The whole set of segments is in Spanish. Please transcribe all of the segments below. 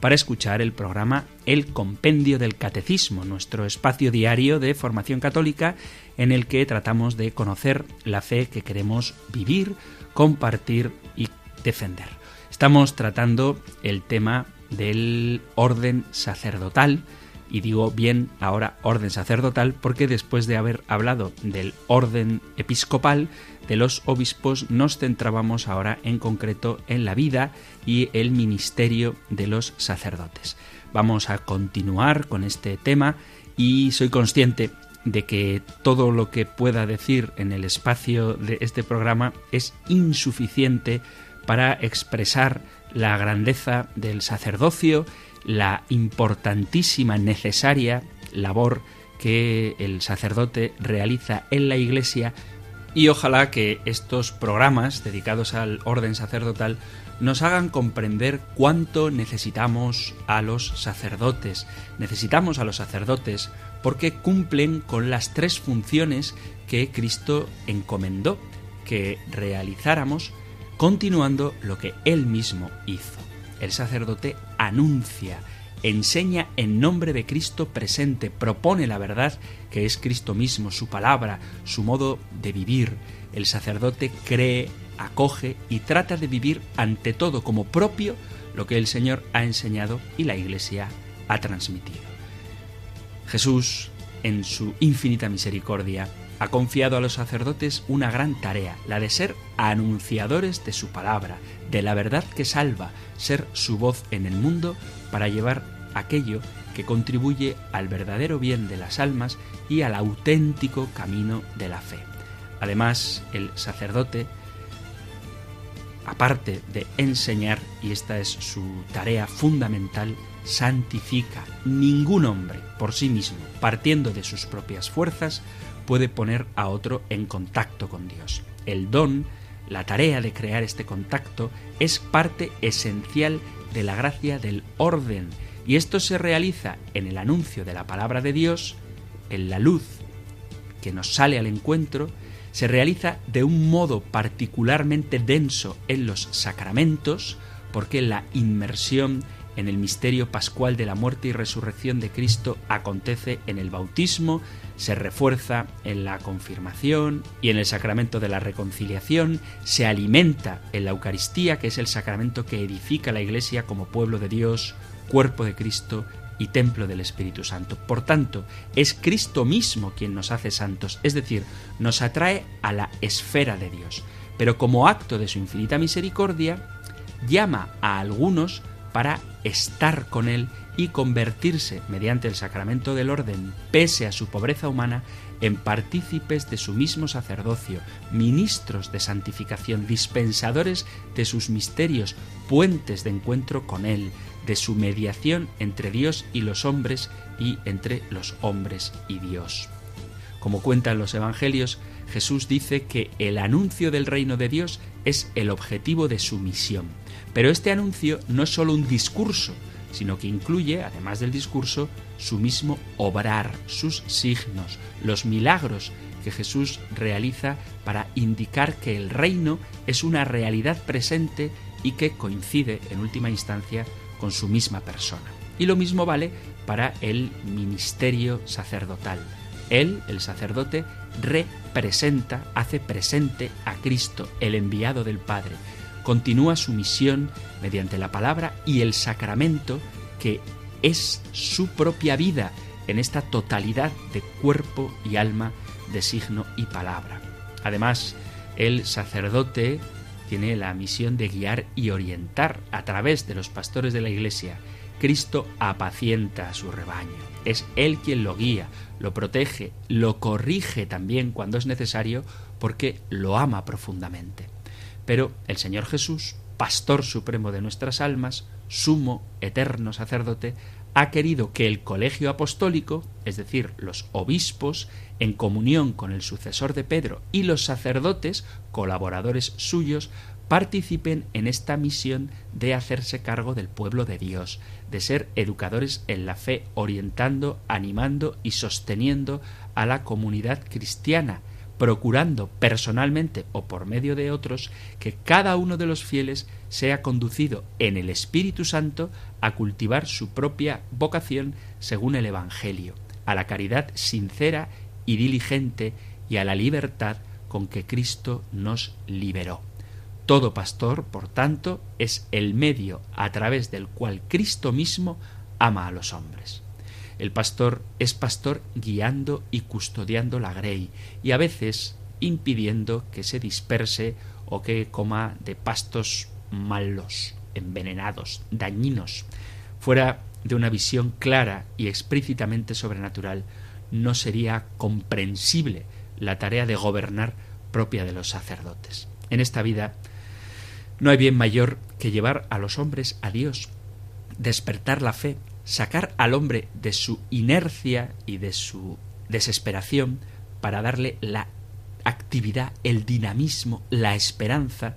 para escuchar el programa El Compendio del Catecismo, nuestro espacio diario de formación católica en el que tratamos de conocer la fe que queremos vivir, compartir y defender. Estamos tratando el tema del orden sacerdotal, y digo bien ahora orden sacerdotal porque después de haber hablado del orden episcopal, de los obispos, nos centrábamos ahora en concreto en la vida y el ministerio de los sacerdotes. Vamos a continuar con este tema y soy consciente de que todo lo que pueda decir en el espacio de este programa es insuficiente para expresar la grandeza del sacerdocio la importantísima, necesaria labor que el sacerdote realiza en la Iglesia y ojalá que estos programas dedicados al orden sacerdotal nos hagan comprender cuánto necesitamos a los sacerdotes. Necesitamos a los sacerdotes porque cumplen con las tres funciones que Cristo encomendó que realizáramos continuando lo que Él mismo hizo el sacerdote anuncia, enseña en nombre de Cristo presente, propone la verdad que es Cristo mismo, su palabra, su modo de vivir. El sacerdote cree, acoge y trata de vivir ante todo como propio lo que el Señor ha enseñado y la Iglesia ha transmitido. Jesús, en su infinita misericordia, ha confiado a los sacerdotes una gran tarea, la de ser anunciadores de su palabra, de la verdad que salva, ser su voz en el mundo para llevar aquello que contribuye al verdadero bien de las almas y al auténtico camino de la fe. Además, el sacerdote, aparte de enseñar, y esta es su tarea fundamental, santifica. Ningún hombre, por sí mismo, partiendo de sus propias fuerzas, puede poner a otro en contacto con Dios. El don, la tarea de crear este contacto, es parte esencial de la gracia del orden, y esto se realiza en el anuncio de la palabra de Dios, en la luz que nos sale al encuentro, se realiza de un modo particularmente denso en los sacramentos, porque la inmersión en el misterio pascual de la muerte y resurrección de Cristo acontece en el bautismo, se refuerza en la confirmación y en el sacramento de la reconciliación, se alimenta en la Eucaristía, que es el sacramento que edifica la Iglesia como pueblo de Dios, cuerpo de Cristo y templo del Espíritu Santo. Por tanto, es Cristo mismo quien nos hace santos, es decir, nos atrae a la esfera de Dios. Pero como acto de su infinita misericordia, llama a algunos para estar con Él y convertirse, mediante el sacramento del orden, pese a su pobreza humana, en partícipes de su mismo sacerdocio, ministros de santificación, dispensadores de sus misterios, puentes de encuentro con Él, de su mediación entre Dios y los hombres y entre los hombres y Dios. Como cuentan los Evangelios, Jesús dice que el anuncio del reino de Dios es el objetivo de su misión. Pero este anuncio no es solo un discurso, sino que incluye, además del discurso, su mismo obrar, sus signos, los milagros que Jesús realiza para indicar que el reino es una realidad presente y que coincide en última instancia con su misma persona. Y lo mismo vale para el ministerio sacerdotal. Él, el sacerdote, representa, hace presente a Cristo, el enviado del Padre, continúa su misión mediante la palabra y el sacramento que es su propia vida en esta totalidad de cuerpo y alma, de signo y palabra. Además, el sacerdote tiene la misión de guiar y orientar a través de los pastores de la Iglesia. Cristo apacienta a su rebaño. Es Él quien lo guía, lo protege, lo corrige también cuando es necesario porque lo ama profundamente. Pero el Señor Jesús pastor supremo de nuestras almas, sumo, eterno sacerdote, ha querido que el colegio apostólico, es decir, los obispos, en comunión con el sucesor de Pedro y los sacerdotes, colaboradores suyos, participen en esta misión de hacerse cargo del pueblo de Dios, de ser educadores en la fe, orientando, animando y sosteniendo a la comunidad cristiana, procurando personalmente o por medio de otros que cada uno de los fieles sea conducido en el Espíritu Santo a cultivar su propia vocación según el Evangelio, a la caridad sincera y diligente y a la libertad con que Cristo nos liberó. Todo pastor, por tanto, es el medio a través del cual Cristo mismo ama a los hombres. El pastor es pastor guiando y custodiando la grey y a veces impidiendo que se disperse o que coma de pastos malos, envenenados, dañinos. Fuera de una visión clara y explícitamente sobrenatural, no sería comprensible la tarea de gobernar propia de los sacerdotes. En esta vida no hay bien mayor que llevar a los hombres a Dios, despertar la fe, sacar al hombre de su inercia y de su desesperación para darle la actividad, el dinamismo, la esperanza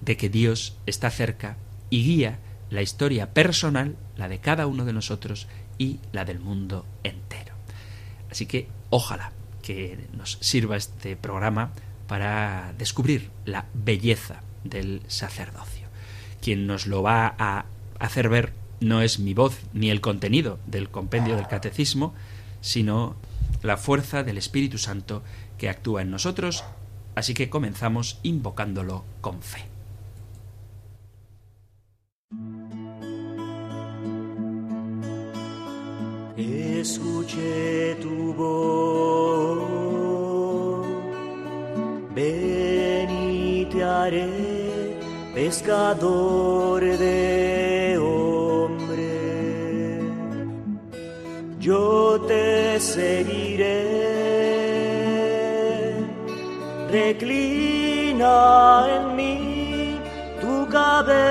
de que Dios está cerca y guía la historia personal, la de cada uno de nosotros y la del mundo entero. Así que ojalá que nos sirva este programa para descubrir la belleza del sacerdocio. Quien nos lo va a hacer ver no es mi voz ni el contenido del compendio del catecismo, sino la fuerza del Espíritu Santo que actúa en nosotros, así que comenzamos invocándolo con fe. Escuché tu voz, ven y te haré pescador de yo te seguiré. Reclina en mí tu cabeza.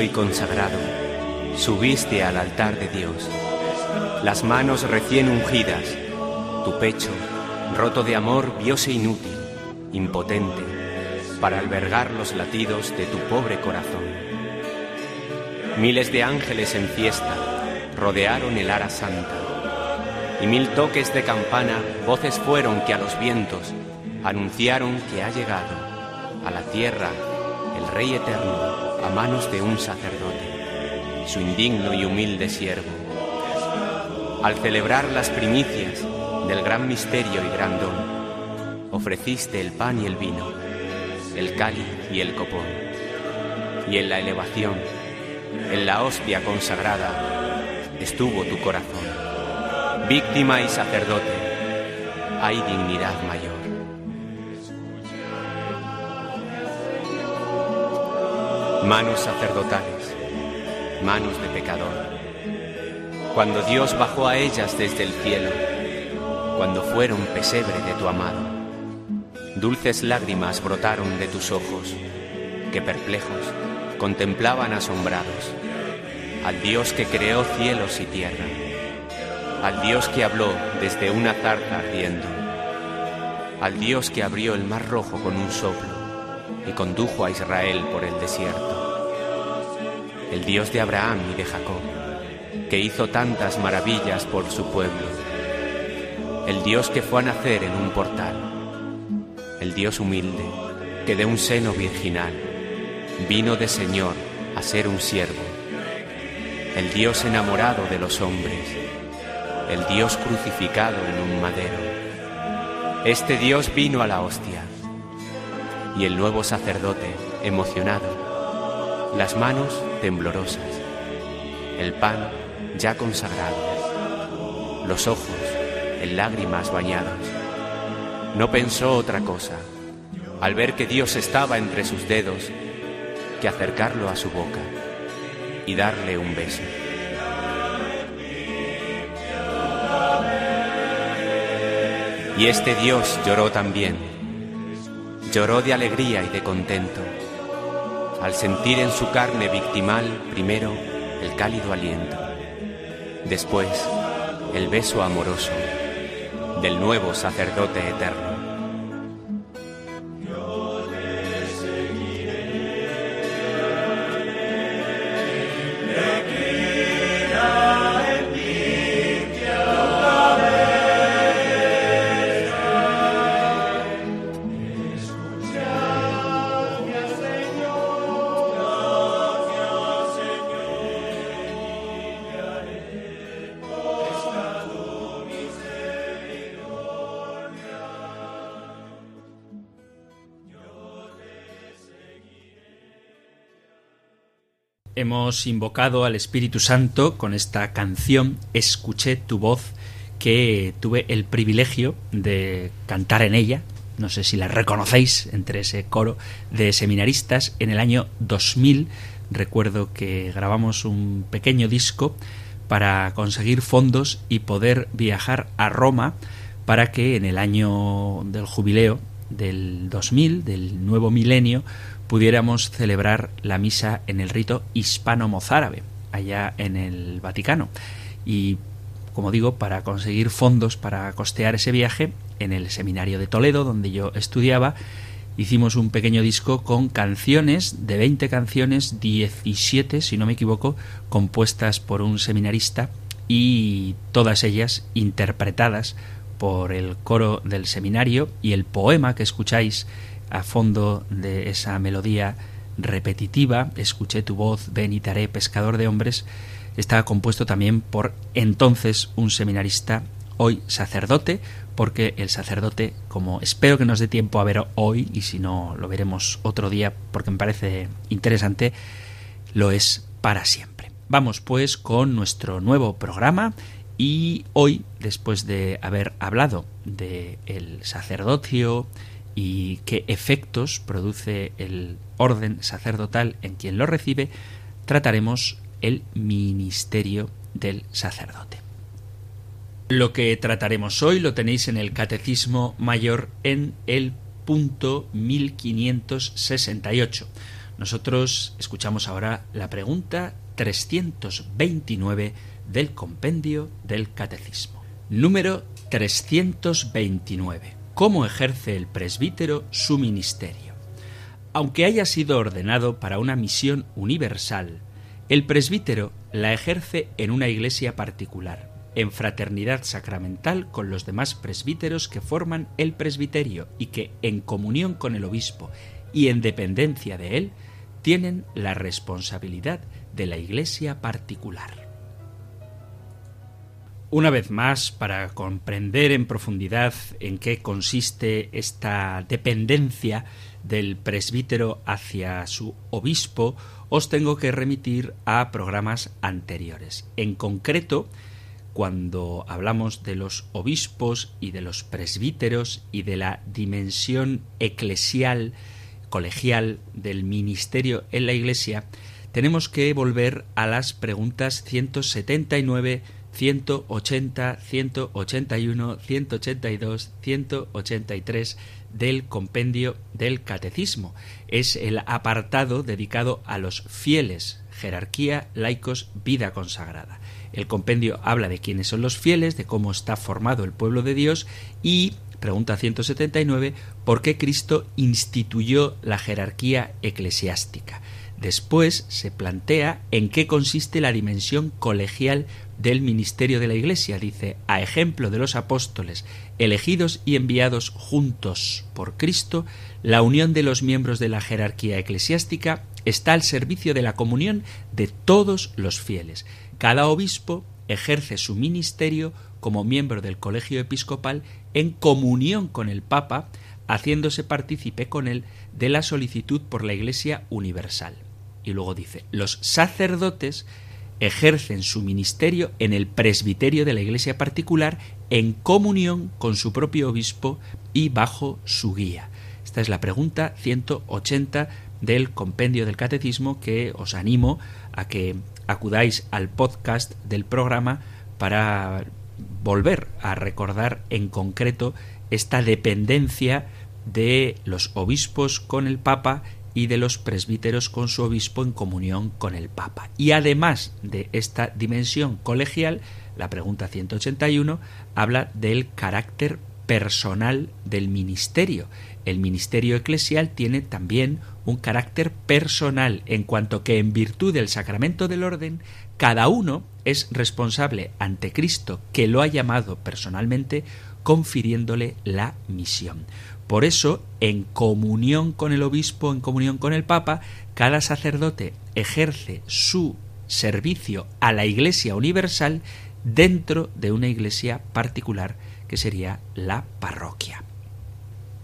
Y consagrado, subiste al altar de Dios. Las manos recién ungidas, tu pecho, roto de amor, viose inútil, impotente, para albergar los latidos de tu pobre corazón. Miles de ángeles en fiesta rodearon el ara santa, y mil toques de campana, voces fueron que a los vientos anunciaron que ha llegado a la tierra el Rey eterno a manos de un sacerdote, su indigno y humilde siervo. Al celebrar las primicias del gran misterio y gran don, ofreciste el pan y el vino, el cáliz y el copón. Y en la elevación, en la hostia consagrada, estuvo tu corazón. Víctima y sacerdote, hay dignidad mayor. Manos sacerdotales, manos de pecador. Cuando Dios bajó a ellas desde el cielo, cuando fueron pesebre de tu amado, dulces lágrimas brotaron de tus ojos, que perplejos contemplaban asombrados al Dios que creó cielos y tierra. al Dios que habló desde una zarza ardiendo, al Dios que abrió el mar rojo con un soplo y condujo a Israel por el desierto, el Dios de Abraham y de Jacob, que hizo tantas maravillas por su pueblo, el Dios que fue a nacer en un portal, el Dios humilde, que de un seno virginal vino de Señor a ser un siervo, el Dios enamorado de los hombres, el Dios crucificado en un madero. Este Dios vino a la hostia. Y el nuevo sacerdote, emocionado, las manos temblorosas, el pan ya consagrado, los ojos en lágrimas bañados. No pensó otra cosa, al ver que Dios estaba entre sus dedos, que acercarlo a su boca y darle un beso. Y este Dios lloró también. Lloró de alegría y de contento, al sentir en su carne victimal primero el cálido aliento, después el beso amoroso del nuevo sacerdote eterno. Hemos invocado al Espíritu Santo con esta canción Escuché tu voz que tuve el privilegio de cantar en ella. No sé si la reconocéis entre ese coro de seminaristas en el año 2000. Recuerdo que grabamos un pequeño disco para conseguir fondos y poder viajar a Roma para que en el año del jubileo del 2000, del nuevo milenio, pudiéramos celebrar la misa en el rito hispano-mozárabe, allá en el Vaticano. Y, como digo, para conseguir fondos para costear ese viaje, en el seminario de Toledo, donde yo estudiaba, hicimos un pequeño disco con canciones, de 20 canciones, 17, si no me equivoco, compuestas por un seminarista y todas ellas interpretadas por el coro del seminario y el poema que escucháis a fondo de esa melodía repetitiva, escuché tu voz, ven y te pescador de hombres, estaba compuesto también por entonces un seminarista, hoy sacerdote, porque el sacerdote, como espero que nos dé tiempo a ver hoy, y si no lo veremos otro día porque me parece interesante, lo es para siempre. Vamos pues con nuestro nuevo programa y hoy, después de haber hablado de el sacerdocio, y qué efectos produce el orden sacerdotal en quien lo recibe, trataremos el ministerio del sacerdote. Lo que trataremos hoy lo tenéis en el Catecismo Mayor en el punto 1568. Nosotros escuchamos ahora la pregunta 329 del compendio del Catecismo. Número 329 cómo ejerce el presbítero su ministerio. Aunque haya sido ordenado para una misión universal, el presbítero la ejerce en una iglesia particular, en fraternidad sacramental con los demás presbíteros que forman el presbiterio y que, en comunión con el obispo y en dependencia de él, tienen la responsabilidad de la iglesia particular. Una vez más, para comprender en profundidad en qué consiste esta dependencia del presbítero hacia su obispo, os tengo que remitir a programas anteriores. En concreto, cuando hablamos de los obispos y de los presbíteros y de la dimensión eclesial, colegial del ministerio en la Iglesia, tenemos que volver a las preguntas 179 180, 181, 182, 183 del compendio del catecismo. Es el apartado dedicado a los fieles jerarquía, laicos, vida consagrada. El compendio habla de quiénes son los fieles, de cómo está formado el pueblo de Dios y pregunta 179, ¿por qué Cristo instituyó la jerarquía eclesiástica? Después se plantea en qué consiste la dimensión colegial del ministerio de la Iglesia. Dice, a ejemplo de los apóstoles, elegidos y enviados juntos por Cristo, la unión de los miembros de la jerarquía eclesiástica está al servicio de la comunión de todos los fieles. Cada obispo ejerce su ministerio como miembro del colegio episcopal en comunión con el Papa, haciéndose partícipe con él de la solicitud por la Iglesia universal. Y luego dice, los sacerdotes ejercen su ministerio en el presbiterio de la Iglesia particular en comunión con su propio obispo y bajo su guía. Esta es la pregunta 180 del compendio del catecismo que os animo a que acudáis al podcast del programa para volver a recordar en concreto esta dependencia de los obispos con el Papa y de los presbíteros con su obispo en comunión con el Papa. Y además de esta dimensión colegial, la pregunta 181 habla del carácter personal del ministerio. El ministerio eclesial tiene también un carácter personal en cuanto que en virtud del sacramento del orden cada uno es responsable ante Cristo que lo ha llamado personalmente confiriéndole la misión. Por eso, en comunión con el obispo, en comunión con el papa, cada sacerdote ejerce su servicio a la Iglesia universal dentro de una iglesia particular que sería la parroquia.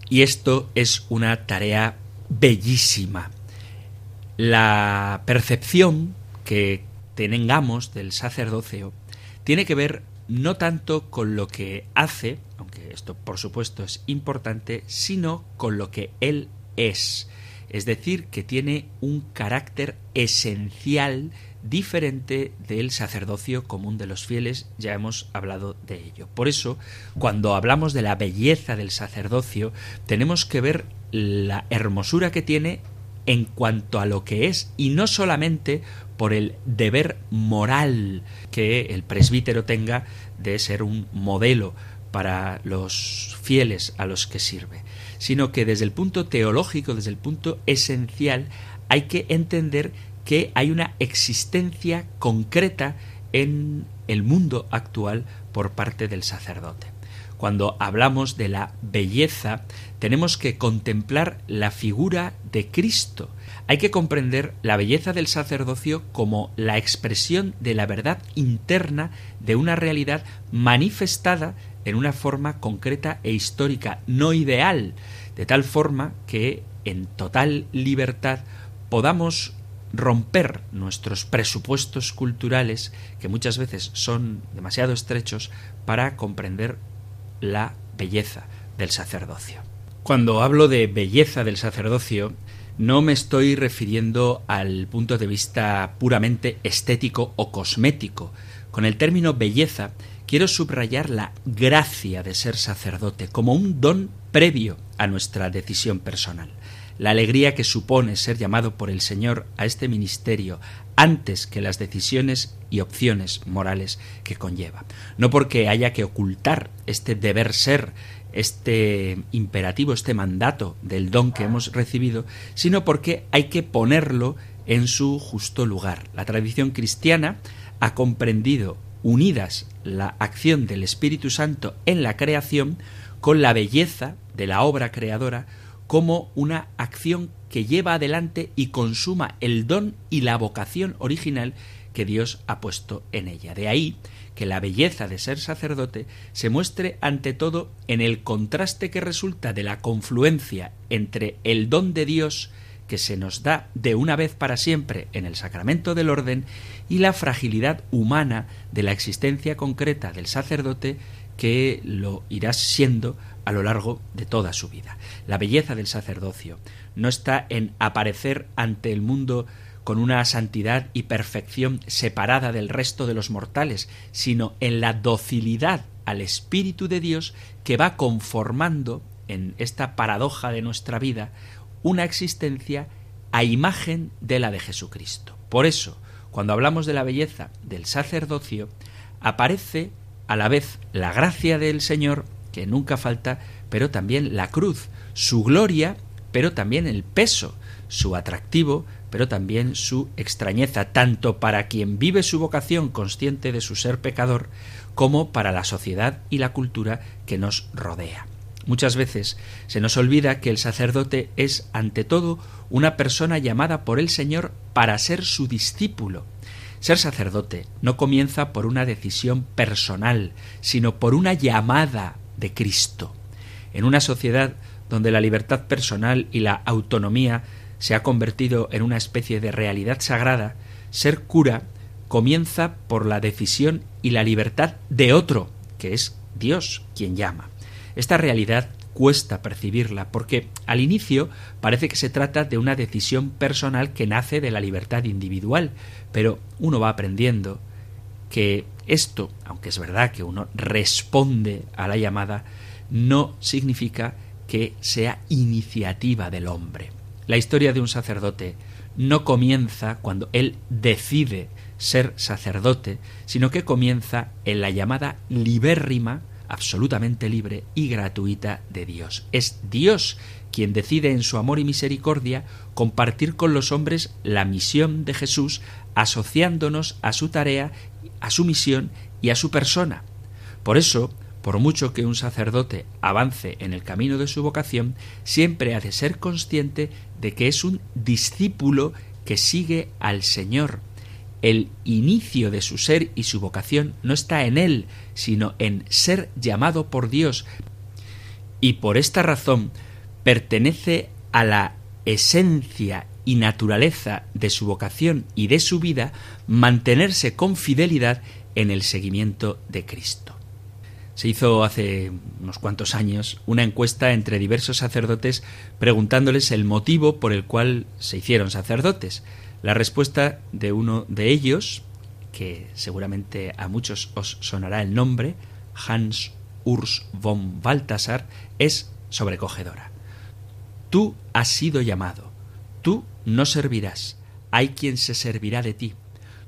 Y esto es una tarea bellísima. La percepción que tengamos del sacerdocio tiene que ver no tanto con lo que hace, aunque esto por supuesto es importante, sino con lo que él es. Es decir, que tiene un carácter esencial diferente del sacerdocio común de los fieles, ya hemos hablado de ello. Por eso, cuando hablamos de la belleza del sacerdocio, tenemos que ver la hermosura que tiene en cuanto a lo que es y no solamente por el deber moral que el presbítero tenga de ser un modelo para los fieles a los que sirve, sino que desde el punto teológico, desde el punto esencial, hay que entender que hay una existencia concreta en el mundo actual por parte del sacerdote. Cuando hablamos de la belleza, tenemos que contemplar la figura de Cristo. Hay que comprender la belleza del sacerdocio como la expresión de la verdad interna de una realidad manifestada en una forma concreta e histórica, no ideal, de tal forma que en total libertad podamos romper nuestros presupuestos culturales, que muchas veces son demasiado estrechos, para comprender la belleza del sacerdocio. Cuando hablo de belleza del sacerdocio, no me estoy refiriendo al punto de vista puramente estético o cosmético. Con el término belleza quiero subrayar la gracia de ser sacerdote como un don previo a nuestra decisión personal. La alegría que supone ser llamado por el Señor a este ministerio antes que las decisiones y opciones morales que conlleva. No porque haya que ocultar este deber ser, este imperativo, este mandato del don que hemos recibido, sino porque hay que ponerlo en su justo lugar. La tradición cristiana ha comprendido unidas la acción del Espíritu Santo en la creación con la belleza de la obra creadora como una acción que lleva adelante y consuma el don y la vocación original que Dios ha puesto en ella. De ahí que la belleza de ser sacerdote se muestre ante todo en el contraste que resulta de la confluencia entre el don de Dios que se nos da de una vez para siempre en el sacramento del orden y la fragilidad humana de la existencia concreta del sacerdote que lo irá siendo a lo largo de toda su vida. La belleza del sacerdocio no está en aparecer ante el mundo con una santidad y perfección separada del resto de los mortales, sino en la docilidad al Espíritu de Dios que va conformando en esta paradoja de nuestra vida una existencia a imagen de la de Jesucristo. Por eso, cuando hablamos de la belleza del sacerdocio, aparece a la vez la gracia del Señor, que nunca falta, pero también la cruz, su gloria, pero también el peso, su atractivo, pero también su extrañeza, tanto para quien vive su vocación consciente de su ser pecador, como para la sociedad y la cultura que nos rodea. Muchas veces se nos olvida que el sacerdote es, ante todo, una persona llamada por el Señor para ser su discípulo. Ser sacerdote no comienza por una decisión personal, sino por una llamada de Cristo. En una sociedad donde la libertad personal y la autonomía se ha convertido en una especie de realidad sagrada, ser cura comienza por la decisión y la libertad de otro, que es Dios quien llama. Esta realidad cuesta percibirla porque al inicio parece que se trata de una decisión personal que nace de la libertad individual, pero uno va aprendiendo que esto, aunque es verdad que uno responde a la llamada, no significa que sea iniciativa del hombre. La historia de un sacerdote no comienza cuando él decide ser sacerdote, sino que comienza en la llamada libérrima, absolutamente libre y gratuita de Dios. Es Dios quien decide en su amor y misericordia compartir con los hombres la misión de Jesús, asociándonos a su tarea, a su misión y a su persona. Por eso, por mucho que un sacerdote avance en el camino de su vocación, siempre ha de ser consciente de que es un discípulo que sigue al Señor. El inicio de su ser y su vocación no está en él, sino en ser llamado por Dios. Y por esta razón pertenece a la esencia y naturaleza de su vocación y de su vida mantenerse con fidelidad en el seguimiento de Cristo. Se hizo hace unos cuantos años una encuesta entre diversos sacerdotes preguntándoles el motivo por el cual se hicieron sacerdotes. La respuesta de uno de ellos, que seguramente a muchos os sonará el nombre, Hans Urs von Balthasar, es sobrecogedora. Tú has sido llamado, tú no servirás, hay quien se servirá de ti.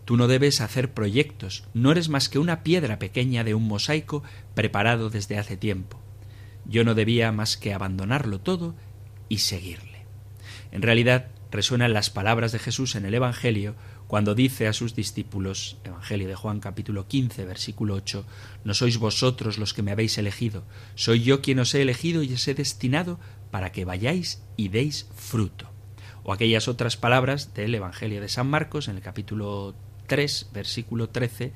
Tú no debes hacer proyectos, no eres más que una piedra pequeña de un mosaico preparado desde hace tiempo. Yo no debía más que abandonarlo todo y seguirle. En realidad, resuenan las palabras de Jesús en el Evangelio cuando dice a sus discípulos, Evangelio de Juan capítulo 15, versículo 8, No sois vosotros los que me habéis elegido, soy yo quien os he elegido y os he destinado para que vayáis y deis fruto. O aquellas otras palabras del Evangelio de San Marcos en el capítulo 3, versículo 13,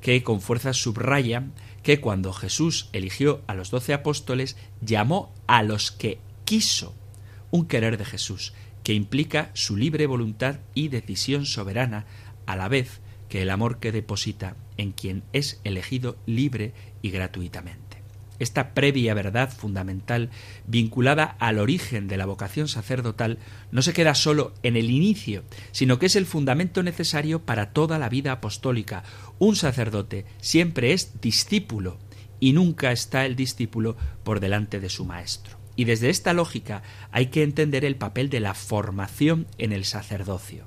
que con fuerza subraya que cuando Jesús eligió a los doce apóstoles, llamó a los que quiso, un querer de Jesús, que implica su libre voluntad y decisión soberana, a la vez que el amor que deposita en quien es elegido libre y gratuitamente. Esta previa verdad fundamental, vinculada al origen de la vocación sacerdotal, no se queda solo en el inicio, sino que es el fundamento necesario para toda la vida apostólica. Un sacerdote siempre es discípulo y nunca está el discípulo por delante de su maestro. Y desde esta lógica hay que entender el papel de la formación en el sacerdocio.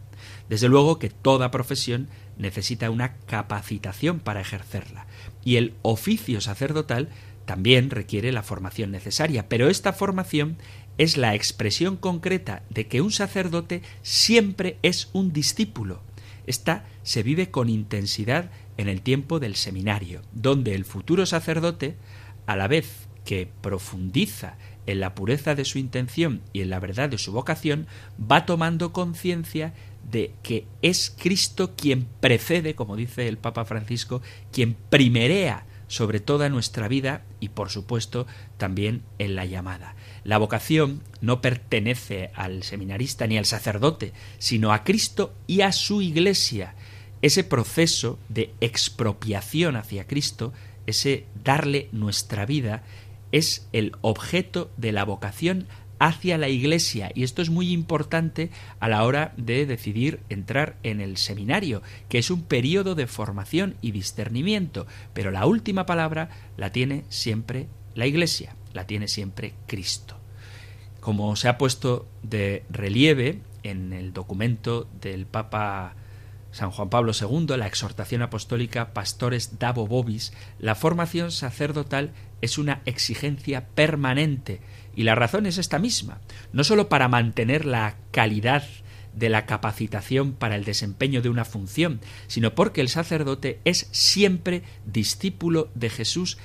Desde luego que toda profesión necesita una capacitación para ejercerla, y el oficio sacerdotal también requiere la formación necesaria, pero esta formación es la expresión concreta de que un sacerdote siempre es un discípulo. Esta se vive con intensidad en el tiempo del seminario, donde el futuro sacerdote, a la vez que profundiza en la pureza de su intención y en la verdad de su vocación, va tomando conciencia de que es Cristo quien precede, como dice el Papa Francisco, quien primerea sobre toda nuestra vida y por supuesto también en la llamada. La vocación no pertenece al seminarista ni al sacerdote, sino a Cristo y a su Iglesia. Ese proceso de expropiación hacia Cristo, ese darle nuestra vida, es el objeto de la vocación hacia la Iglesia. Y esto es muy importante a la hora de decidir entrar en el seminario, que es un periodo de formación y discernimiento. Pero la última palabra la tiene siempre la Iglesia, la tiene siempre Cristo. Como se ha puesto de relieve en el documento del Papa San Juan Pablo II, la exhortación apostólica Pastores Davo Bobis, la formación sacerdotal es una exigencia permanente. Y la razón es esta misma, no sólo para mantener la calidad de la capacitación para el desempeño de una función, sino porque el sacerdote es siempre discípulo de Jesús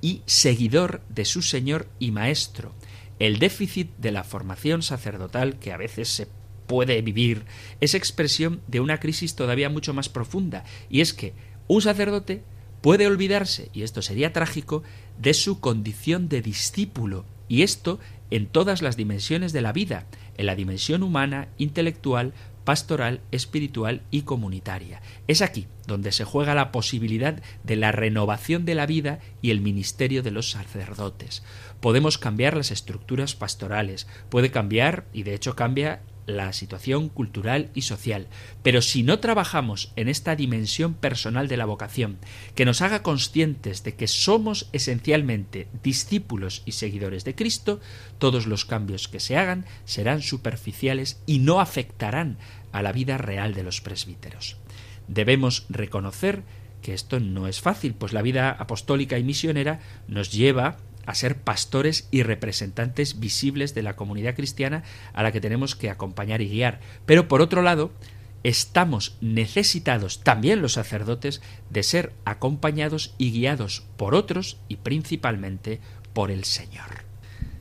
y seguidor de su Señor y Maestro. El déficit de la formación sacerdotal que a veces se puede vivir es expresión de una crisis todavía mucho más profunda, y es que un sacerdote puede olvidarse, y esto sería trágico, de su condición de discípulo, y esto en todas las dimensiones de la vida, en la dimensión humana, intelectual, pastoral, espiritual y comunitaria. Es aquí donde se juega la posibilidad de la renovación de la vida y el ministerio de los sacerdotes. Podemos cambiar las estructuras pastorales, puede cambiar, y de hecho cambia, la situación cultural y social. Pero si no trabajamos en esta dimensión personal de la vocación, que nos haga conscientes de que somos esencialmente discípulos y seguidores de Cristo, todos los cambios que se hagan serán superficiales y no afectarán a la vida real de los presbíteros. Debemos reconocer que esto no es fácil, pues la vida apostólica y misionera nos lleva a ser pastores y representantes visibles de la comunidad cristiana a la que tenemos que acompañar y guiar. Pero por otro lado, estamos necesitados, también los sacerdotes, de ser acompañados y guiados por otros y principalmente por el Señor.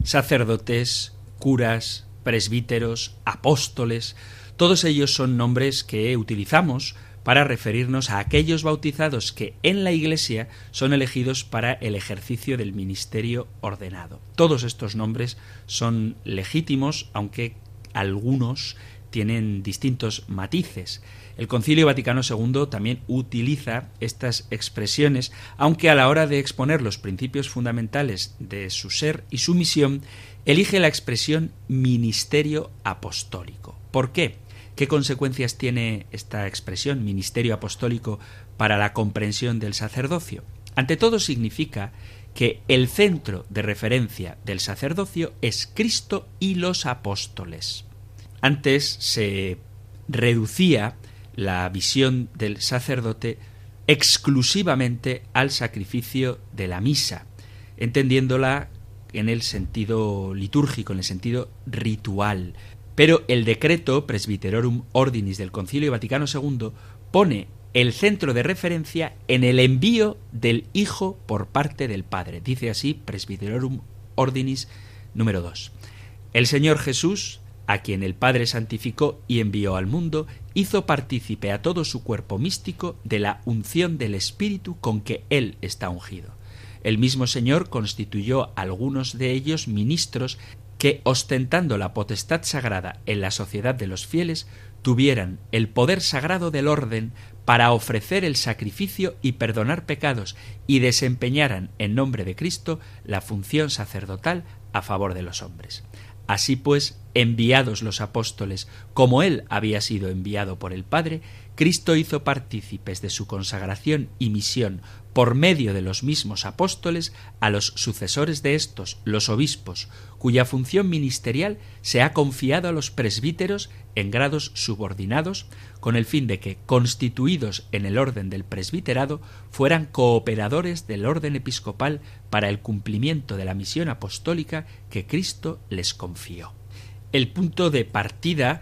Sacerdotes, curas, presbíteros, apóstoles, todos ellos son nombres que utilizamos para referirnos a aquellos bautizados que en la Iglesia son elegidos para el ejercicio del ministerio ordenado. Todos estos nombres son legítimos, aunque algunos tienen distintos matices. El Concilio Vaticano II también utiliza estas expresiones, aunque a la hora de exponer los principios fundamentales de su ser y su misión, elige la expresión ministerio apostólico. ¿Por qué? ¿Qué consecuencias tiene esta expresión ministerio apostólico para la comprensión del sacerdocio? Ante todo significa que el centro de referencia del sacerdocio es Cristo y los apóstoles. Antes se reducía la visión del sacerdote exclusivamente al sacrificio de la misa, entendiéndola en el sentido litúrgico, en el sentido ritual, pero el decreto Presbyterorum Ordinis del Concilio Vaticano II pone el centro de referencia en el envío del Hijo por parte del Padre. Dice así Presbyterorum Ordinis número 2. El Señor Jesús, a quien el Padre santificó y envió al mundo, hizo partícipe a todo su cuerpo místico de la unción del Espíritu con que Él está ungido. El mismo Señor constituyó algunos de ellos ministros que, ostentando la potestad sagrada en la sociedad de los fieles, tuvieran el poder sagrado del orden para ofrecer el sacrificio y perdonar pecados y desempeñaran en nombre de Cristo la función sacerdotal a favor de los hombres. Así pues, enviados los apóstoles, como él había sido enviado por el Padre, Cristo hizo partícipes de su consagración y misión por medio de los mismos apóstoles a los sucesores de estos, los obispos, cuya función ministerial se ha confiado a los presbíteros en grados subordinados, con el fin de que, constituidos en el orden del presbiterado, fueran cooperadores del orden episcopal para el cumplimiento de la misión apostólica que Cristo les confió. El punto de partida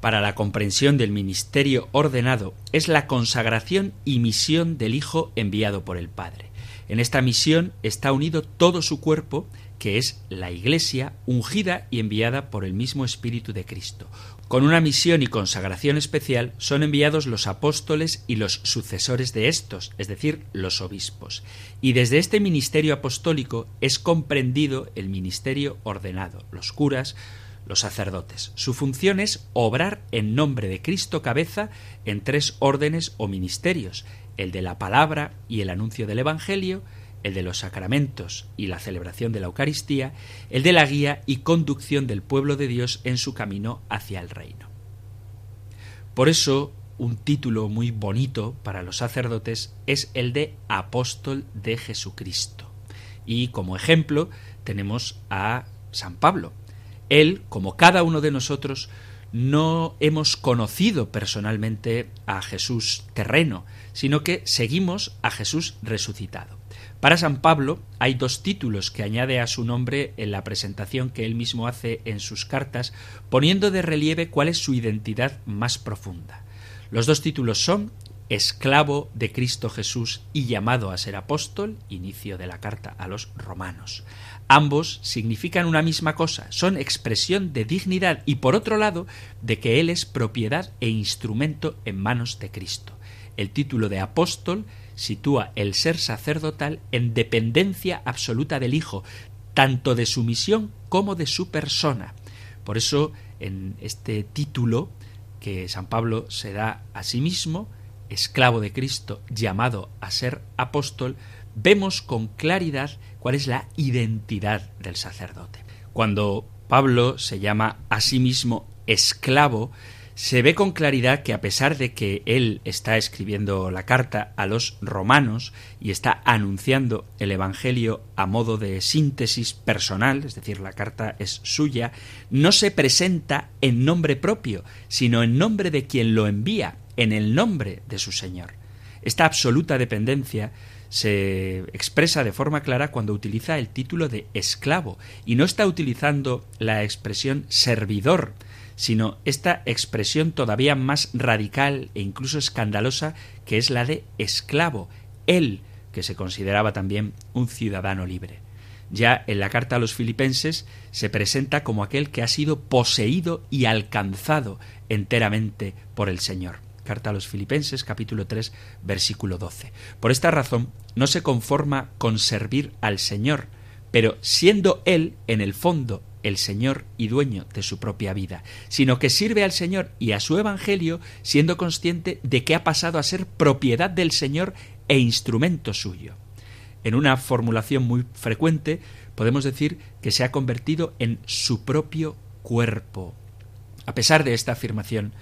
para la comprensión del ministerio ordenado es la consagración y misión del Hijo enviado por el Padre. En esta misión está unido todo su cuerpo, que es la Iglesia, ungida y enviada por el mismo Espíritu de Cristo. Con una misión y consagración especial son enviados los apóstoles y los sucesores de estos, es decir, los obispos. Y desde este ministerio apostólico es comprendido el ministerio ordenado, los curas, los sacerdotes. Su función es obrar en nombre de Cristo cabeza en tres órdenes o ministerios, el de la palabra y el anuncio del Evangelio, el de los sacramentos y la celebración de la Eucaristía, el de la guía y conducción del pueblo de Dios en su camino hacia el reino. Por eso, un título muy bonito para los sacerdotes es el de apóstol de Jesucristo. Y como ejemplo tenemos a San Pablo, él, como cada uno de nosotros, no hemos conocido personalmente a Jesús terreno, sino que seguimos a Jesús resucitado. Para San Pablo hay dos títulos que añade a su nombre en la presentación que él mismo hace en sus cartas, poniendo de relieve cuál es su identidad más profunda. Los dos títulos son esclavo de Cristo Jesús y llamado a ser apóstol, inicio de la carta a los romanos. Ambos significan una misma cosa, son expresión de dignidad y por otro lado de que Él es propiedad e instrumento en manos de Cristo. El título de apóstol sitúa el ser sacerdotal en dependencia absoluta del Hijo, tanto de su misión como de su persona. Por eso, en este título que San Pablo se da a sí mismo, esclavo de Cristo, llamado a ser apóstol, vemos con claridad cuál es la identidad del sacerdote. Cuando Pablo se llama a sí mismo esclavo, se ve con claridad que a pesar de que él está escribiendo la carta a los romanos y está anunciando el Evangelio a modo de síntesis personal, es decir, la carta es suya, no se presenta en nombre propio, sino en nombre de quien lo envía, en el nombre de su Señor. Esta absoluta dependencia se expresa de forma clara cuando utiliza el título de esclavo y no está utilizando la expresión servidor, sino esta expresión todavía más radical e incluso escandalosa que es la de esclavo, él que se consideraba también un ciudadano libre. Ya en la carta a los filipenses se presenta como aquel que ha sido poseído y alcanzado enteramente por el Señor. Carta a los Filipenses capítulo 3 versículo 12. Por esta razón no se conforma con servir al Señor, pero siendo Él, en el fondo, el Señor y dueño de su propia vida, sino que sirve al Señor y a su Evangelio siendo consciente de que ha pasado a ser propiedad del Señor e instrumento suyo. En una formulación muy frecuente podemos decir que se ha convertido en su propio cuerpo. A pesar de esta afirmación,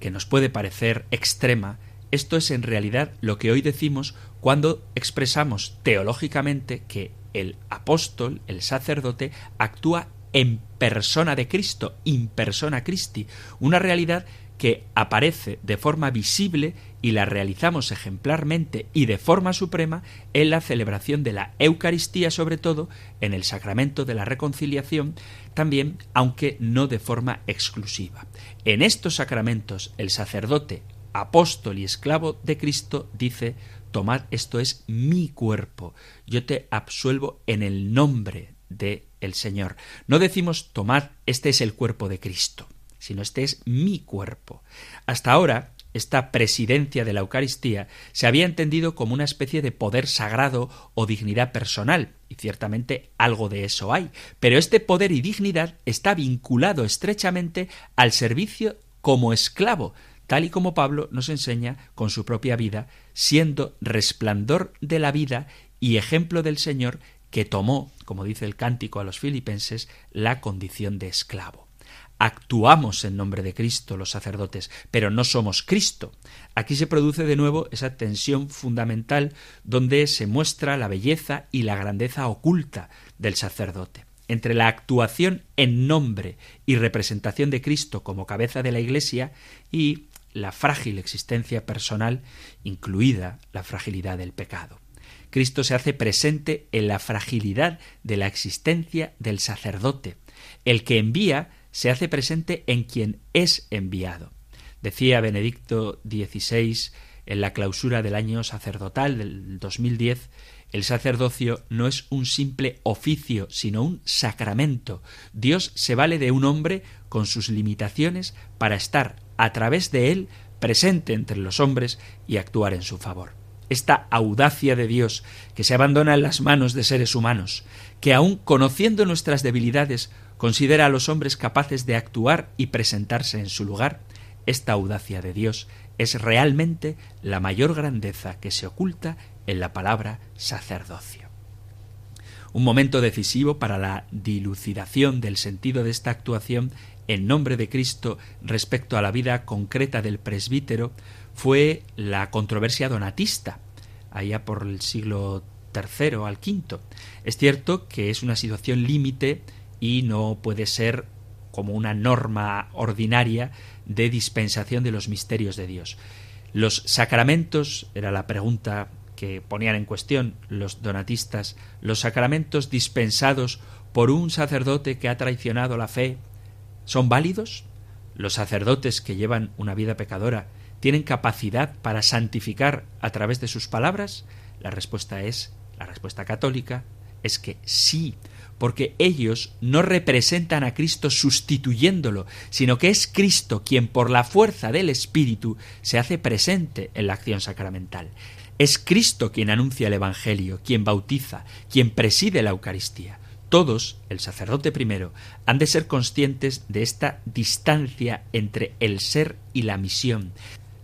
que nos puede parecer extrema, esto es en realidad lo que hoy decimos cuando expresamos teológicamente que el apóstol, el sacerdote, actúa en persona de Cristo, in persona Christi, una realidad que aparece de forma visible y la realizamos ejemplarmente y de forma suprema en la celebración de la Eucaristía, sobre todo en el sacramento de la reconciliación, también, aunque no de forma exclusiva. En estos sacramentos, el sacerdote, apóstol y esclavo de Cristo dice Tomad, esto es mi cuerpo, yo te absuelvo en el nombre de el Señor. No decimos tomad, este es el cuerpo de Cristo sino este es mi cuerpo. Hasta ahora, esta presidencia de la Eucaristía se había entendido como una especie de poder sagrado o dignidad personal, y ciertamente algo de eso hay, pero este poder y dignidad está vinculado estrechamente al servicio como esclavo, tal y como Pablo nos enseña con su propia vida, siendo resplandor de la vida y ejemplo del Señor que tomó, como dice el cántico a los filipenses, la condición de esclavo. Actuamos en nombre de Cristo los sacerdotes, pero no somos Cristo. Aquí se produce de nuevo esa tensión fundamental donde se muestra la belleza y la grandeza oculta del sacerdote entre la actuación en nombre y representación de Cristo como cabeza de la Iglesia y la frágil existencia personal, incluida la fragilidad del pecado. Cristo se hace presente en la fragilidad de la existencia del sacerdote. El que envía se hace presente en quien es enviado. Decía Benedicto XVI en la clausura del año sacerdotal del 2010, el sacerdocio no es un simple oficio, sino un sacramento. Dios se vale de un hombre con sus limitaciones para estar a través de él presente entre los hombres y actuar en su favor. Esta audacia de Dios que se abandona en las manos de seres humanos, que aun conociendo nuestras debilidades considera a los hombres capaces de actuar y presentarse en su lugar, esta audacia de Dios es realmente la mayor grandeza que se oculta en la palabra sacerdocio. Un momento decisivo para la dilucidación del sentido de esta actuación en nombre de Cristo respecto a la vida concreta del presbítero fue la controversia donatista, allá por el siglo III al V. Es cierto que es una situación límite y no puede ser como una norma ordinaria de dispensación de los misterios de Dios. Los sacramentos, era la pregunta que ponían en cuestión los donatistas, los sacramentos dispensados por un sacerdote que ha traicionado la fe, ¿son válidos? ¿Los sacerdotes que llevan una vida pecadora tienen capacidad para santificar a través de sus palabras? La respuesta es, la respuesta católica, es que sí, porque ellos no representan a Cristo sustituyéndolo, sino que es Cristo quien por la fuerza del Espíritu se hace presente en la acción sacramental. Es Cristo quien anuncia el Evangelio, quien bautiza, quien preside la Eucaristía. Todos, el sacerdote primero, han de ser conscientes de esta distancia entre el ser y la misión.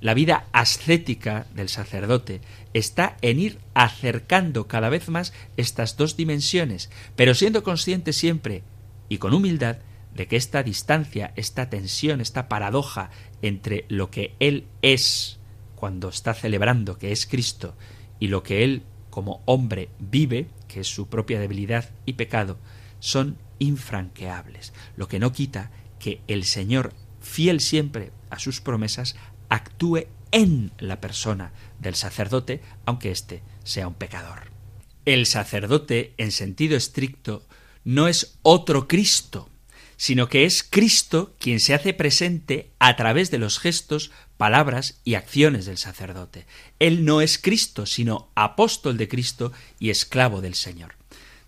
La vida ascética del sacerdote está en ir acercando cada vez más estas dos dimensiones, pero siendo consciente siempre y con humildad de que esta distancia, esta tensión, esta paradoja entre lo que él es cuando está celebrando que es Cristo y lo que él como hombre vive, que es su propia debilidad y pecado, son infranqueables, lo que no quita que el Señor, fiel siempre a sus promesas, actúe en la persona del sacerdote, aunque éste sea un pecador. El sacerdote, en sentido estricto, no es otro Cristo, sino que es Cristo quien se hace presente a través de los gestos, palabras y acciones del sacerdote. Él no es Cristo, sino apóstol de Cristo y esclavo del Señor.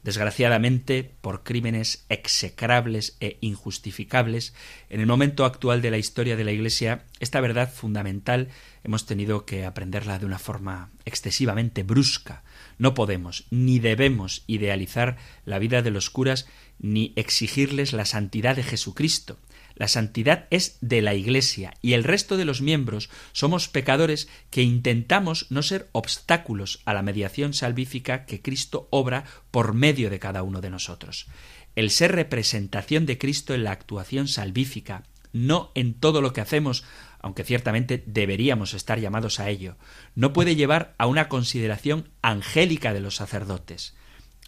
Desgraciadamente, por crímenes execrables e injustificables, en el momento actual de la historia de la Iglesia, esta verdad fundamental hemos tenido que aprenderla de una forma excesivamente brusca. No podemos ni debemos idealizar la vida de los curas ni exigirles la santidad de Jesucristo. La santidad es de la Iglesia y el resto de los miembros somos pecadores que intentamos no ser obstáculos a la mediación salvífica que Cristo obra por medio de cada uno de nosotros. El ser representación de Cristo en la actuación salvífica, no en todo lo que hacemos, aunque ciertamente deberíamos estar llamados a ello, no puede llevar a una consideración angélica de los sacerdotes.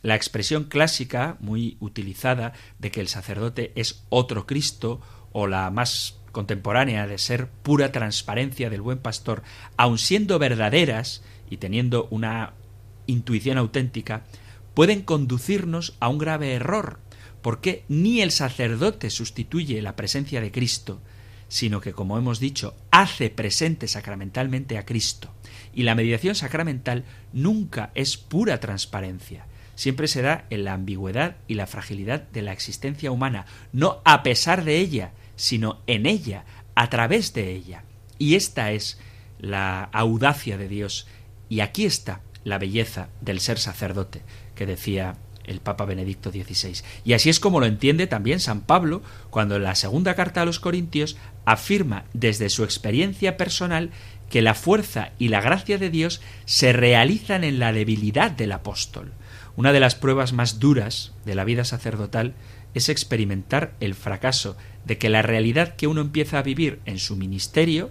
La expresión clásica, muy utilizada, de que el sacerdote es otro Cristo o la más contemporánea de ser pura transparencia del buen pastor, aun siendo verdaderas y teniendo una intuición auténtica, pueden conducirnos a un grave error, porque ni el sacerdote sustituye la presencia de Cristo, sino que, como hemos dicho, hace presente sacramentalmente a Cristo. Y la mediación sacramental nunca es pura transparencia, siempre se da en la ambigüedad y la fragilidad de la existencia humana, no a pesar de ella, sino en ella, a través de ella. Y esta es la audacia de Dios. Y aquí está la belleza del ser sacerdote, que decía el Papa Benedicto XVI. Y así es como lo entiende también San Pablo cuando en la segunda carta a los Corintios afirma desde su experiencia personal que la fuerza y la gracia de Dios se realizan en la debilidad del apóstol. Una de las pruebas más duras de la vida sacerdotal es experimentar el fracaso de que la realidad que uno empieza a vivir en su ministerio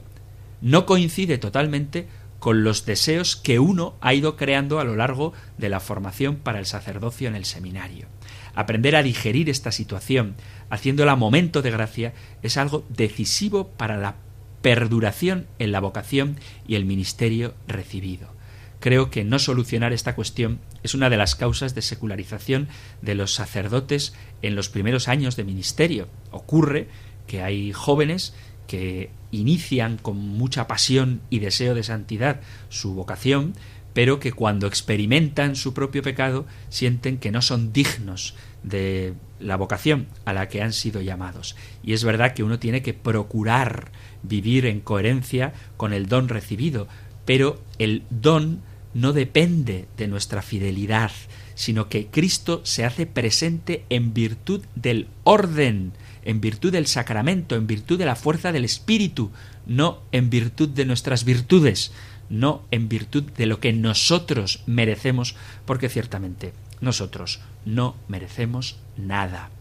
no coincide totalmente con los deseos que uno ha ido creando a lo largo de la formación para el sacerdocio en el seminario. Aprender a digerir esta situación, haciéndola momento de gracia, es algo decisivo para la perduración en la vocación y el ministerio recibido creo que no solucionar esta cuestión es una de las causas de secularización de los sacerdotes en los primeros años de ministerio. Ocurre que hay jóvenes que inician con mucha pasión y deseo de santidad su vocación, pero que cuando experimentan su propio pecado sienten que no son dignos de la vocación a la que han sido llamados. Y es verdad que uno tiene que procurar vivir en coherencia con el don recibido, pero el don no depende de nuestra fidelidad, sino que Cristo se hace presente en virtud del orden, en virtud del sacramento, en virtud de la fuerza del Espíritu, no en virtud de nuestras virtudes, no en virtud de lo que nosotros merecemos, porque ciertamente nosotros no merecemos nada.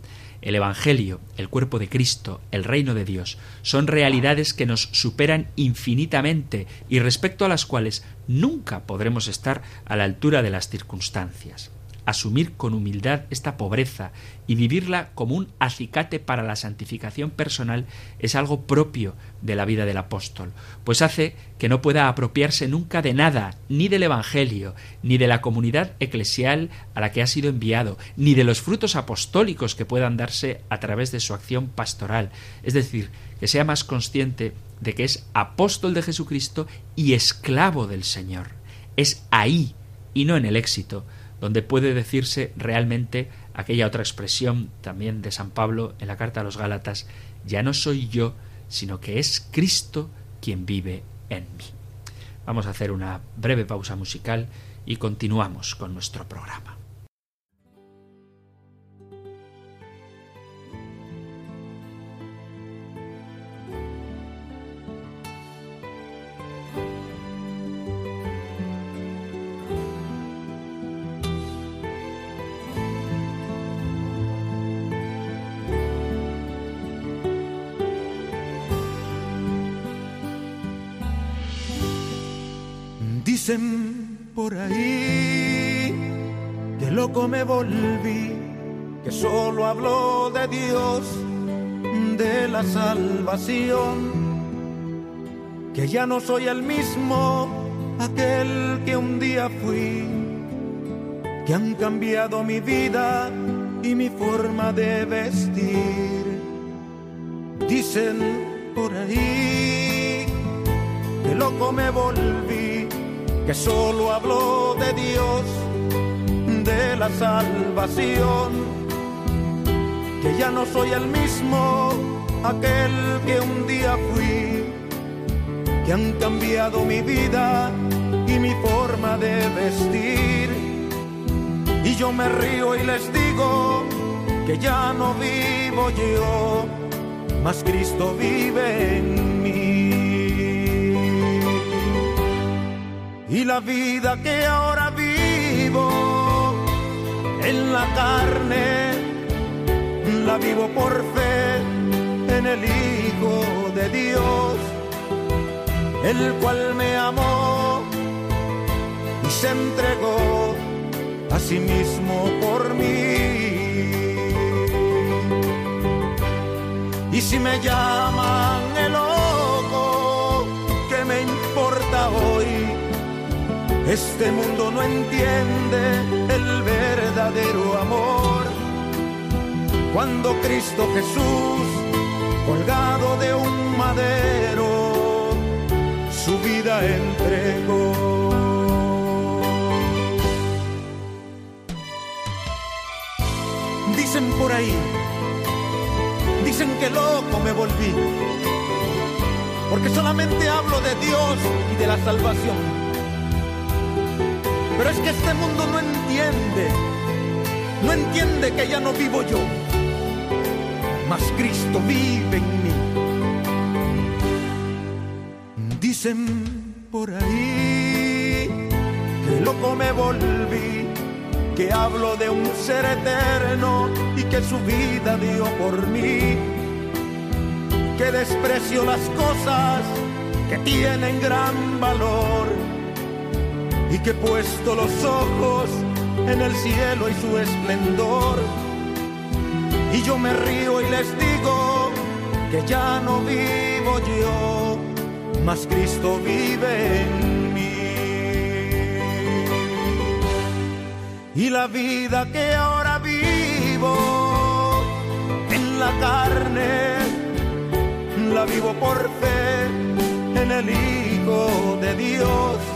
El Evangelio, el cuerpo de Cristo, el reino de Dios, son realidades que nos superan infinitamente y respecto a las cuales nunca podremos estar a la altura de las circunstancias. Asumir con humildad esta pobreza y vivirla como un acicate para la santificación personal es algo propio de la vida del apóstol, pues hace que no pueda apropiarse nunca de nada, ni del Evangelio, ni de la comunidad eclesial a la que ha sido enviado, ni de los frutos apostólicos que puedan darse a través de su acción pastoral, es decir, que sea más consciente de que es apóstol de Jesucristo y esclavo del Señor. Es ahí, y no en el éxito, donde puede decirse realmente aquella otra expresión también de San Pablo en la carta a los Gálatas, ya no soy yo, sino que es Cristo quien vive en mí. Vamos a hacer una breve pausa musical y continuamos con nuestro programa. Dicen por ahí que loco me volví, que solo hablo de Dios, de la salvación, que ya no soy el mismo, aquel que un día fui, que han cambiado mi vida y mi forma de vestir. Dicen por ahí que loco me volví que solo habló de Dios, de la salvación, que ya no soy el mismo, aquel que un día fui, que han cambiado mi vida y mi forma de vestir. Y yo me río y les digo que ya no vivo yo, mas Cristo vive en mí. Y la vida que ahora vivo en la carne, la vivo por fe en el Hijo de Dios, el cual me amó y se entregó a sí mismo por mí. Y si me llaman Este mundo no entiende el verdadero amor. Cuando Cristo Jesús, colgado de un madero, su vida entregó. Dicen por ahí, dicen que loco me volví, porque solamente hablo de Dios y de la salvación pero es que este mundo no entiende, no entiende que ya no vivo yo, mas Cristo vive en mí. Dicen por ahí que loco me volví, que hablo de un ser eterno y que su vida dio por mí, que desprecio las cosas que tienen gran valor y que he puesto los ojos en el cielo y su esplendor. Y yo me río y les digo que ya no vivo yo, mas Cristo vive en mí. Y la vida que ahora vivo en la carne, la vivo por fe en el Hijo de Dios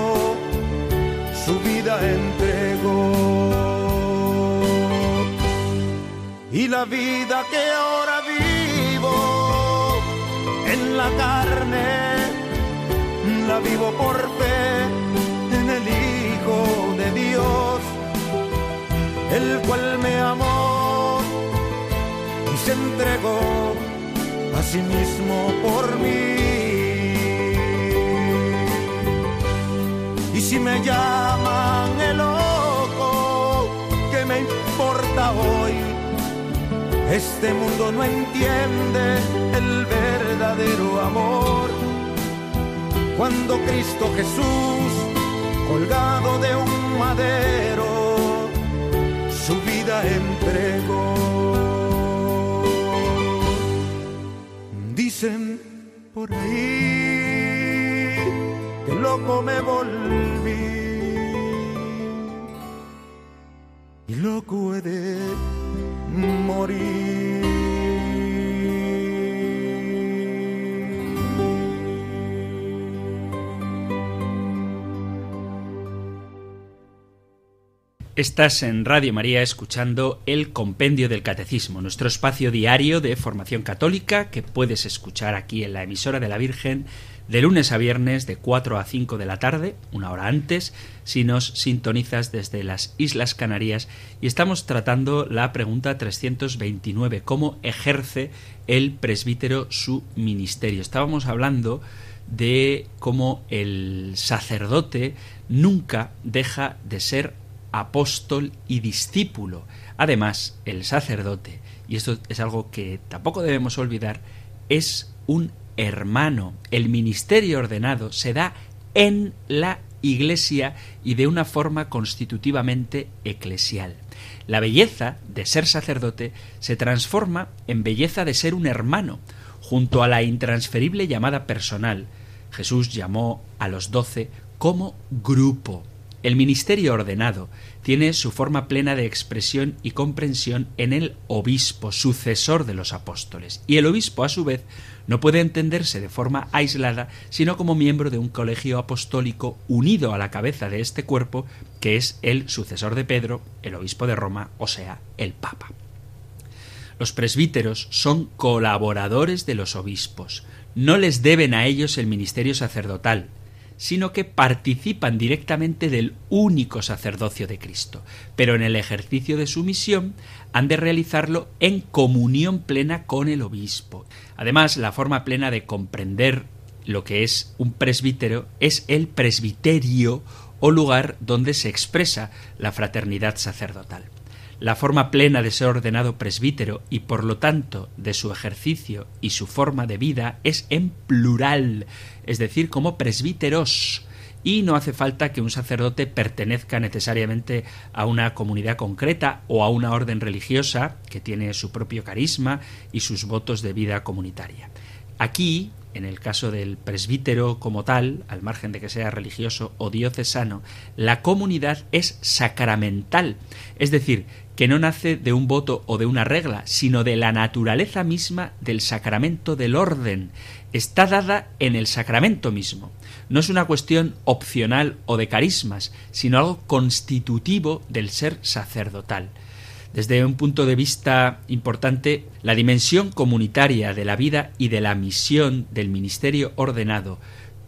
su vida entregó. Y la vida que ahora vivo en la carne, la vivo por fe en el Hijo de Dios, el cual me amó y se entregó a sí mismo por mí. Y si me llaman Este mundo no entiende el verdadero amor. Cuando Cristo Jesús, colgado de un madero, su vida entregó. Dicen por ahí que loco me volví y loco he de Estás en Radio María escuchando el Compendio del Catecismo, nuestro espacio diario de formación católica que puedes escuchar aquí en la emisora de la Virgen de lunes a viernes de 4 a 5 de la tarde, una hora antes, si nos sintonizas desde las Islas Canarias y estamos tratando la pregunta 329, ¿cómo ejerce el presbítero su ministerio? Estábamos hablando de cómo el sacerdote nunca deja de ser apóstol y discípulo. Además, el sacerdote, y esto es algo que tampoco debemos olvidar, es un hermano. El ministerio ordenado se da en la Iglesia y de una forma constitutivamente eclesial. La belleza de ser sacerdote se transforma en belleza de ser un hermano, junto a la intransferible llamada personal. Jesús llamó a los doce como grupo. El ministerio ordenado tiene su forma plena de expresión y comprensión en el obispo, sucesor de los apóstoles. Y el obispo, a su vez, no puede entenderse de forma aislada, sino como miembro de un colegio apostólico unido a la cabeza de este cuerpo, que es el sucesor de Pedro, el obispo de Roma, o sea, el Papa. Los presbíteros son colaboradores de los obispos, no les deben a ellos el ministerio sacerdotal, sino que participan directamente del único sacerdocio de Cristo, pero en el ejercicio de su misión han de realizarlo en comunión plena con el obispo. Además, la forma plena de comprender lo que es un presbítero es el presbiterio o lugar donde se expresa la fraternidad sacerdotal. La forma plena de ser ordenado presbítero y por lo tanto de su ejercicio y su forma de vida es en plural, es decir, como presbíteros. Y no hace falta que un sacerdote pertenezca necesariamente a una comunidad concreta o a una orden religiosa que tiene su propio carisma y sus votos de vida comunitaria. Aquí, en el caso del presbítero como tal, al margen de que sea religioso o diocesano, la comunidad es sacramental, es decir, que no nace de un voto o de una regla, sino de la naturaleza misma del sacramento del orden. Está dada en el sacramento mismo. No es una cuestión opcional o de carismas, sino algo constitutivo del ser sacerdotal. Desde un punto de vista importante, la dimensión comunitaria de la vida y de la misión del ministerio ordenado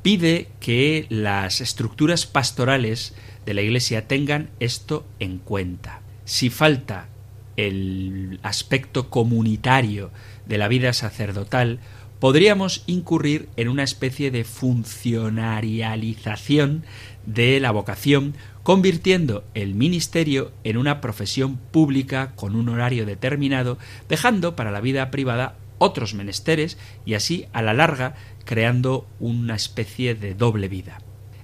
pide que las estructuras pastorales de la Iglesia tengan esto en cuenta. Si falta el aspecto comunitario de la vida sacerdotal, podríamos incurrir en una especie de funcionarialización de la vocación, convirtiendo el ministerio en una profesión pública con un horario determinado, dejando para la vida privada otros menesteres y así a la larga creando una especie de doble vida.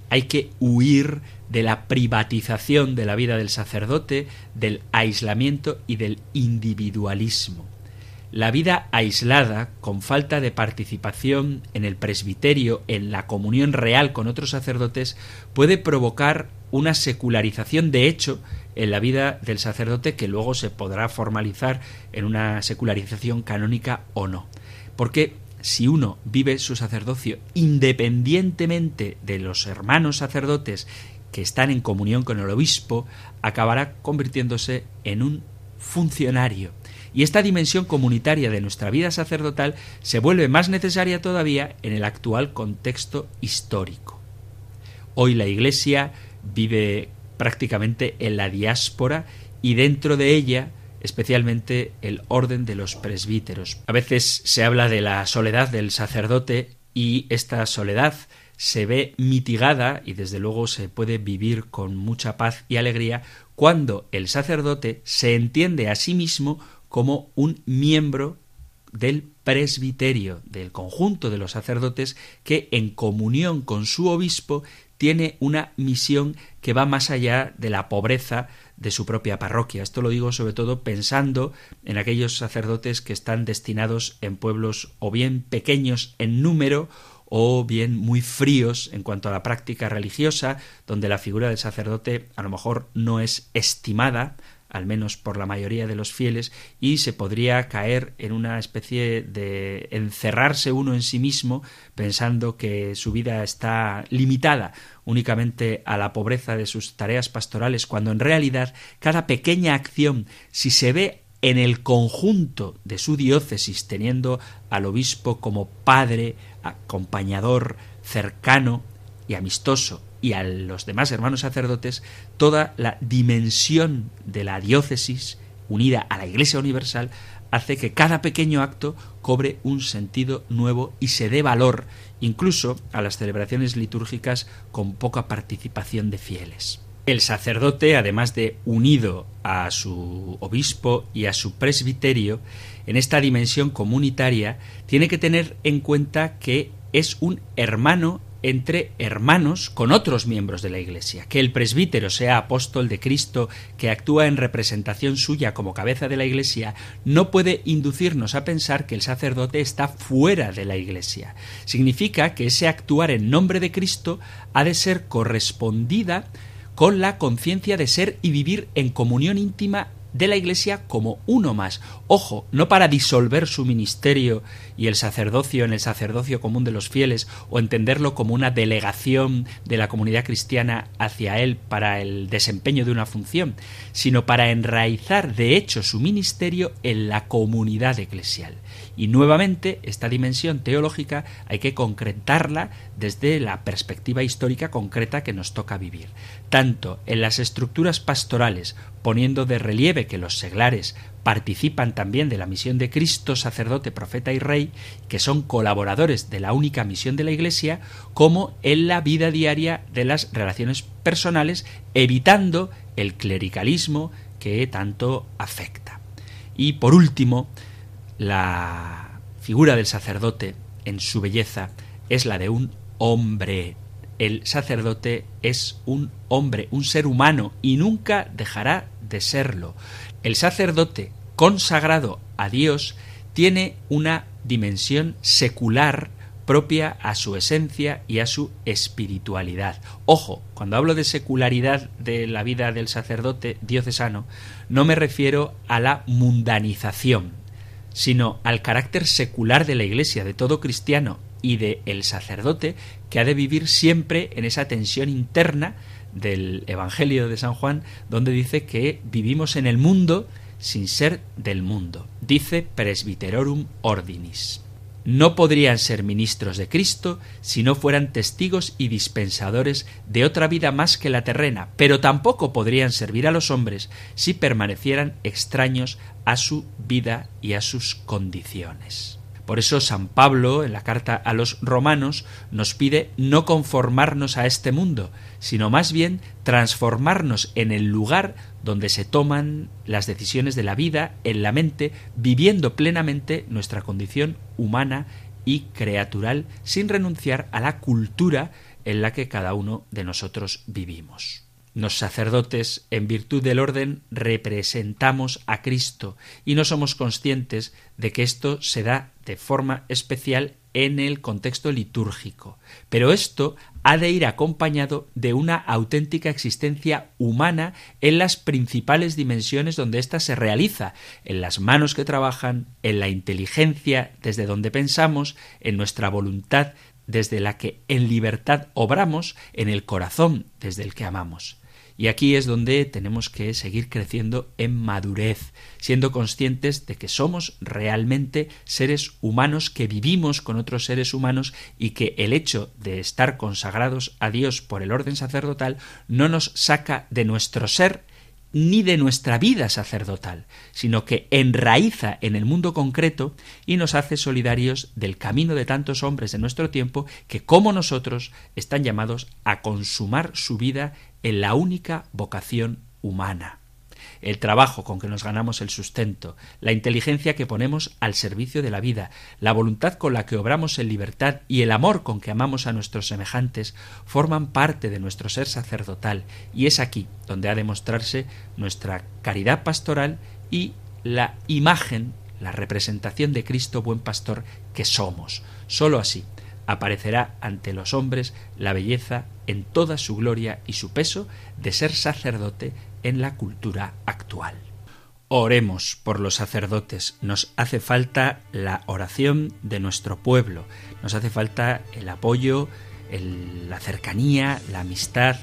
Hay que huir de la privatización de la vida del sacerdote, del aislamiento y del individualismo. La vida aislada, con falta de participación en el presbiterio, en la comunión real con otros sacerdotes, puede provocar una secularización de hecho en la vida del sacerdote que luego se podrá formalizar en una secularización canónica o no. Porque si uno vive su sacerdocio independientemente de los hermanos sacerdotes que están en comunión con el obispo, acabará convirtiéndose en un funcionario. Y esta dimensión comunitaria de nuestra vida sacerdotal se vuelve más necesaria todavía en el actual contexto histórico. Hoy la Iglesia vive prácticamente en la diáspora y dentro de ella especialmente el orden de los presbíteros. A veces se habla de la soledad del sacerdote y esta soledad se ve mitigada y desde luego se puede vivir con mucha paz y alegría cuando el sacerdote se entiende a sí mismo como un miembro del presbiterio, del conjunto de los sacerdotes que en comunión con su obispo tiene una misión que va más allá de la pobreza de su propia parroquia. Esto lo digo sobre todo pensando en aquellos sacerdotes que están destinados en pueblos o bien pequeños en número o bien muy fríos en cuanto a la práctica religiosa, donde la figura del sacerdote a lo mejor no es estimada, al menos por la mayoría de los fieles, y se podría caer en una especie de encerrarse uno en sí mismo, pensando que su vida está limitada únicamente a la pobreza de sus tareas pastorales, cuando en realidad cada pequeña acción, si se ve en el conjunto de su diócesis, teniendo al obispo como padre, acompañador, cercano y amistoso, y a los demás hermanos sacerdotes toda la dimensión de la diócesis unida a la Iglesia Universal hace que cada pequeño acto cobre un sentido nuevo y se dé valor incluso a las celebraciones litúrgicas con poca participación de fieles. El sacerdote, además de unido a su obispo y a su presbiterio, en esta dimensión comunitaria, tiene que tener en cuenta que es un hermano entre hermanos con otros miembros de la Iglesia. Que el presbítero sea apóstol de Cristo, que actúa en representación suya como cabeza de la Iglesia, no puede inducirnos a pensar que el sacerdote está fuera de la Iglesia. Significa que ese actuar en nombre de Cristo ha de ser correspondida con la conciencia de ser y vivir en comunión íntima de la Iglesia como uno más. Ojo, no para disolver su ministerio y el sacerdocio en el sacerdocio común de los fieles o entenderlo como una delegación de la comunidad cristiana hacia él para el desempeño de una función, sino para enraizar de hecho su ministerio en la comunidad eclesial. Y nuevamente esta dimensión teológica hay que concretarla desde la perspectiva histórica concreta que nos toca vivir, tanto en las estructuras pastorales, poniendo de relieve que los seglares participan también de la misión de Cristo, sacerdote, profeta y rey, que son colaboradores de la única misión de la Iglesia, como en la vida diaria de las relaciones personales, evitando el clericalismo que tanto afecta. Y por último, la figura del sacerdote en su belleza es la de un hombre. El sacerdote es un hombre, un ser humano, y nunca dejará de serlo. El sacerdote consagrado a Dios tiene una dimensión secular propia a su esencia y a su espiritualidad. Ojo, cuando hablo de secularidad de la vida del sacerdote diocesano, no me refiero a la mundanización, sino al carácter secular de la Iglesia, de todo cristiano y de el sacerdote, que ha de vivir siempre en esa tensión interna del Evangelio de San Juan, donde dice que vivimos en el mundo sin ser del mundo. Dice Presbyterorum Ordinis. No podrían ser ministros de Cristo si no fueran testigos y dispensadores de otra vida más que la terrena, pero tampoco podrían servir a los hombres si permanecieran extraños a su vida y a sus condiciones. Por eso San Pablo, en la carta a los romanos, nos pide no conformarnos a este mundo, sino más bien transformarnos en el lugar donde se toman las decisiones de la vida, en la mente, viviendo plenamente nuestra condición humana y creatural, sin renunciar a la cultura en la que cada uno de nosotros vivimos. Los sacerdotes, en virtud del orden, representamos a Cristo y no somos conscientes de que esto se da de forma especial en el contexto litúrgico. Pero esto ha de ir acompañado de una auténtica existencia humana en las principales dimensiones donde ésta se realiza, en las manos que trabajan, en la inteligencia desde donde pensamos, en nuestra voluntad desde la que en libertad obramos, en el corazón desde el que amamos. Y aquí es donde tenemos que seguir creciendo en madurez, siendo conscientes de que somos realmente seres humanos que vivimos con otros seres humanos y que el hecho de estar consagrados a Dios por el orden sacerdotal no nos saca de nuestro ser ni de nuestra vida sacerdotal, sino que enraiza en el mundo concreto y nos hace solidarios del camino de tantos hombres de nuestro tiempo que, como nosotros, están llamados a consumar su vida en la única vocación humana el trabajo con que nos ganamos el sustento, la inteligencia que ponemos al servicio de la vida, la voluntad con la que obramos en libertad y el amor con que amamos a nuestros semejantes forman parte de nuestro ser sacerdotal y es aquí donde ha de mostrarse nuestra caridad pastoral y la imagen, la representación de Cristo buen pastor que somos. Sólo así aparecerá ante los hombres la belleza en toda su gloria y su peso de ser sacerdote en la cultura actual. Oremos por los sacerdotes. Nos hace falta la oración de nuestro pueblo. Nos hace falta el apoyo, la cercanía, la amistad,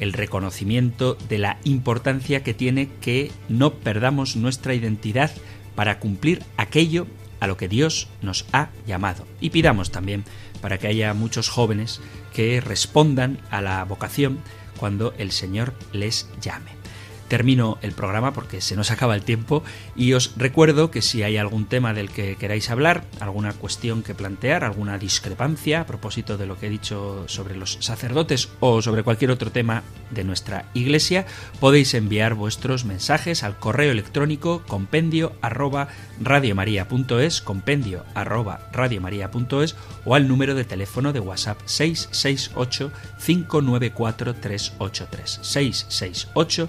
el reconocimiento de la importancia que tiene que no perdamos nuestra identidad para cumplir aquello a lo que Dios nos ha llamado. Y pidamos también para que haya muchos jóvenes que respondan a la vocación cuando el Señor les llame termino el programa porque se nos acaba el tiempo y os recuerdo que si hay algún tema del que queráis hablar, alguna cuestión que plantear, alguna discrepancia a propósito de lo que he dicho sobre los sacerdotes o sobre cualquier otro tema de nuestra iglesia, podéis enviar vuestros mensajes al correo electrónico compendio arroba radiomaria.es, compendio arroba radiomaria.es o al número de teléfono de WhatsApp 668 594 383 668